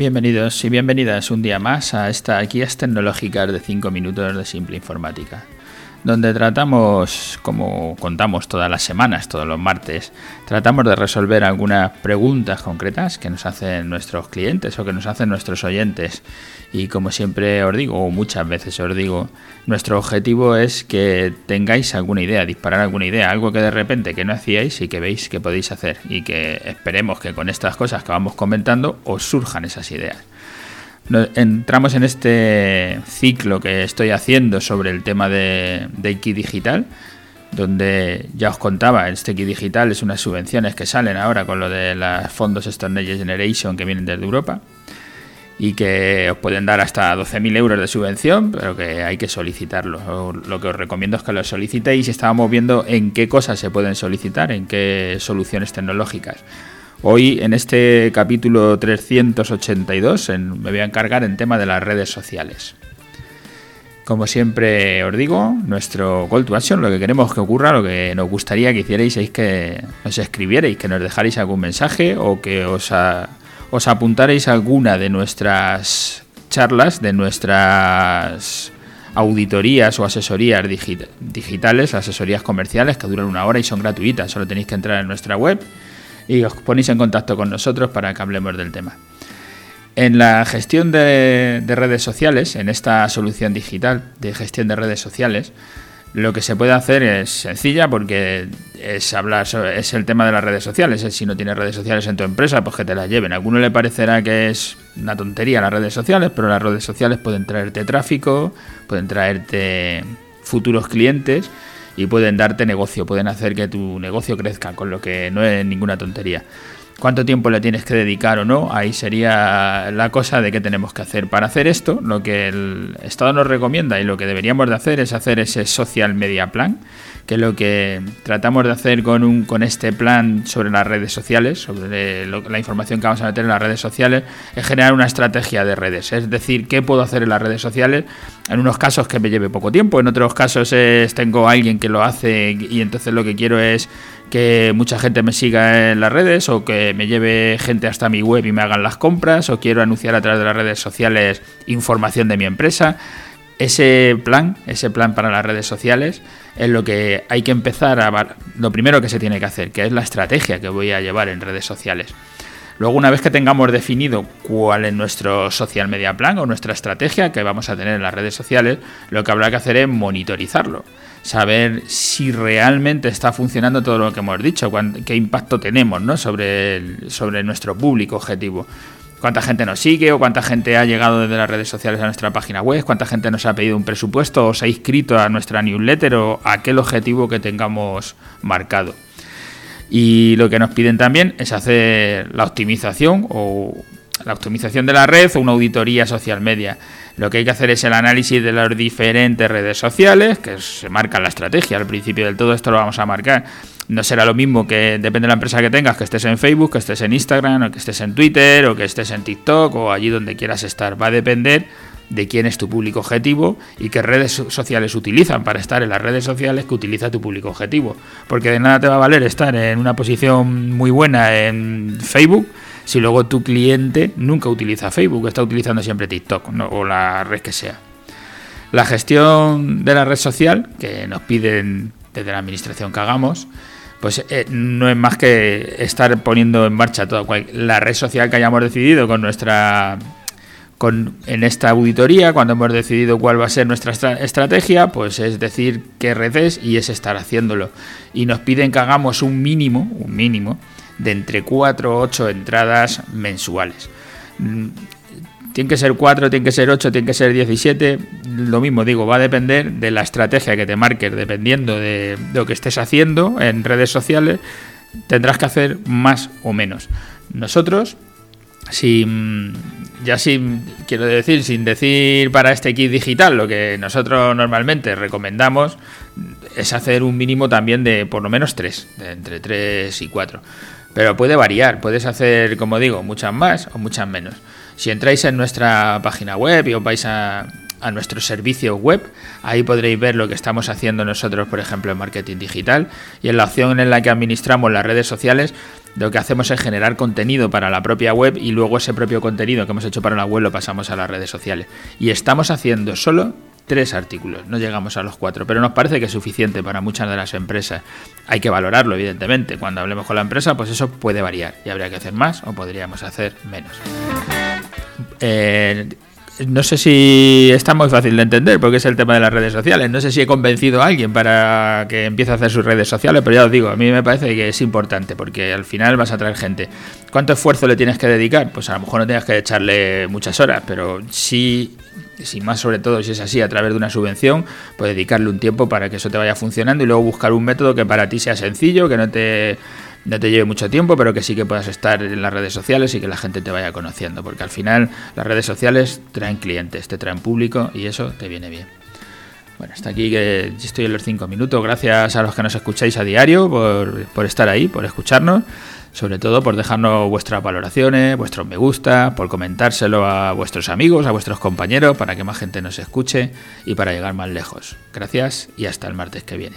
Bienvenidos y bienvenidas un día más a esta guías tecnológicas de 5 minutos de simple informática donde tratamos, como contamos todas las semanas, todos los martes, tratamos de resolver algunas preguntas concretas que nos hacen nuestros clientes o que nos hacen nuestros oyentes. Y como siempre os digo, o muchas veces os digo, nuestro objetivo es que tengáis alguna idea, disparar alguna idea, algo que de repente que no hacíais y que veis que podéis hacer y que esperemos que con estas cosas que vamos comentando os surjan esas ideas entramos en este ciclo que estoy haciendo sobre el tema de, de Digital, donde ya os contaba, este Iki Digital es unas subvenciones que salen ahora con lo de los fondos Stone Generation que vienen desde Europa y que os pueden dar hasta 12.000 euros de subvención, pero que hay que solicitarlo. Lo que os recomiendo es que lo solicitéis y estábamos viendo en qué cosas se pueden solicitar, en qué soluciones tecnológicas. Hoy en este capítulo 382 me voy a encargar en tema de las redes sociales. Como siempre os digo, nuestro call to action, lo que queremos que ocurra, lo que nos gustaría que hicierais es que nos escribierais, que nos dejarais algún mensaje o que os, os apuntarais a alguna de nuestras charlas, de nuestras auditorías o asesorías digitales, asesorías comerciales que duran una hora y son gratuitas. Solo tenéis que entrar en nuestra web y os ponéis en contacto con nosotros para que hablemos del tema. En la gestión de, redes sociales, en esta solución digital de gestión de redes sociales, lo que se puede hacer es sencilla porque es hablar es el tema de las redes sociales. si no tienes redes sociales en tu empresa, pues que te las lleven. A alguno le parecerá que es una tontería las redes sociales, pero las redes sociales pueden traerte tráfico, pueden traerte futuros clientes y pueden darte negocio, pueden hacer que tu negocio crezca, con lo que no es ninguna tontería. ¿Cuánto tiempo le tienes que dedicar o no? Ahí sería la cosa de qué tenemos que hacer. Para hacer esto, lo que el Estado nos recomienda y lo que deberíamos de hacer es hacer ese social media plan, que lo que tratamos de hacer con, un, con este plan sobre las redes sociales, sobre la información que vamos a meter en las redes sociales, es generar una estrategia de redes. Es decir, qué puedo hacer en las redes sociales. En unos casos que me lleve poco tiempo, en otros casos es tengo a alguien que lo hace y entonces lo que quiero es que mucha gente me siga en las redes o que me lleve gente hasta mi web y me hagan las compras o quiero anunciar a través de las redes sociales información de mi empresa. Ese plan, ese plan para las redes sociales es lo que hay que empezar a... Lo primero que se tiene que hacer, que es la estrategia que voy a llevar en redes sociales. Luego, una vez que tengamos definido cuál es nuestro social media plan o nuestra estrategia que vamos a tener en las redes sociales, lo que habrá que hacer es monitorizarlo. Saber si realmente está funcionando todo lo que hemos dicho, qué impacto tenemos ¿no? sobre, sobre nuestro público objetivo cuánta gente nos sigue o cuánta gente ha llegado desde las redes sociales a nuestra página web, cuánta gente nos ha pedido un presupuesto o se ha inscrito a nuestra newsletter o a aquel objetivo que tengamos marcado. Y lo que nos piden también es hacer la optimización o la optimización de la red o una auditoría social media. Lo que hay que hacer es el análisis de las diferentes redes sociales, que se marca la estrategia. Al principio del todo esto lo vamos a marcar no será lo mismo que depende de la empresa que tengas, que estés en Facebook, que estés en Instagram, o que estés en Twitter, o que estés en TikTok, o allí donde quieras estar. Va a depender de quién es tu público objetivo y qué redes sociales utilizan para estar en las redes sociales que utiliza tu público objetivo. Porque de nada te va a valer estar en una posición muy buena en Facebook si luego tu cliente nunca utiliza Facebook, está utilizando siempre TikTok o la red que sea. La gestión de la red social, que nos piden desde la administración que hagamos, pues eh, no es más que estar poniendo en marcha toda la red social que hayamos decidido con nuestra con, en esta auditoría, cuando hemos decidido cuál va a ser nuestra estrategia, pues es decir qué redes y es estar haciéndolo. Y nos piden que hagamos un mínimo, un mínimo, de entre 4 o 8 entradas mensuales. Mm, tiene que ser 4, tiene que ser 8, tiene que ser 17. Lo mismo digo, va a depender de la estrategia que te marques, dependiendo de, lo que estés haciendo en redes sociales, tendrás que hacer más o menos. Nosotros, sin, ya sin, quiero decir, sin decir para este kit digital, lo que nosotros normalmente recomendamos es hacer un mínimo también de por lo menos 3, de entre 3 y 4. Pero puede variar, puedes hacer, como digo, muchas más o muchas menos. Si entráis en nuestra página web y os vais a, a nuestro servicio web. Ahí podréis ver lo que estamos haciendo nosotros, por ejemplo, en marketing digital. Y en la opción en la que administramos las redes sociales, lo que hacemos es generar contenido para la propia web y luego ese propio contenido que hemos hecho para la web lo pasamos a las redes sociales. Y estamos haciendo solo tres artículos, no llegamos a los cuatro, pero nos parece que es suficiente para muchas de las empresas. Hay que valorarlo, evidentemente. Cuando hablemos con la empresa, pues eso puede variar y habría que hacer más o podríamos hacer menos. Eh, no sé si está muy fácil de entender porque es el tema de las redes sociales. No sé si he convencido a alguien para que empiece a hacer sus redes sociales, pero ya os digo, a mí me parece que es importante porque al final vas a traer gente. ¿Cuánto esfuerzo le tienes que dedicar? Pues a lo mejor no tienes que echarle muchas horas, pero sí, si más sobre todo si es así a través de una subvención, pues dedicarle un tiempo para que eso te vaya funcionando y luego buscar un método que para ti sea sencillo, que no te no te lleve mucho tiempo, pero que sí que puedas estar en las redes sociales y que la gente te vaya conociendo, porque al final las redes sociales traen clientes, te traen público y eso te viene bien. Bueno, hasta aquí que estoy en los cinco minutos. Gracias a los que nos escucháis a diario por, por estar ahí, por escucharnos. Sobre todo por dejarnos vuestras valoraciones, vuestros me gusta, por comentárselo a vuestros amigos, a vuestros compañeros, para que más gente nos escuche y para llegar más lejos. Gracias y hasta el martes que viene.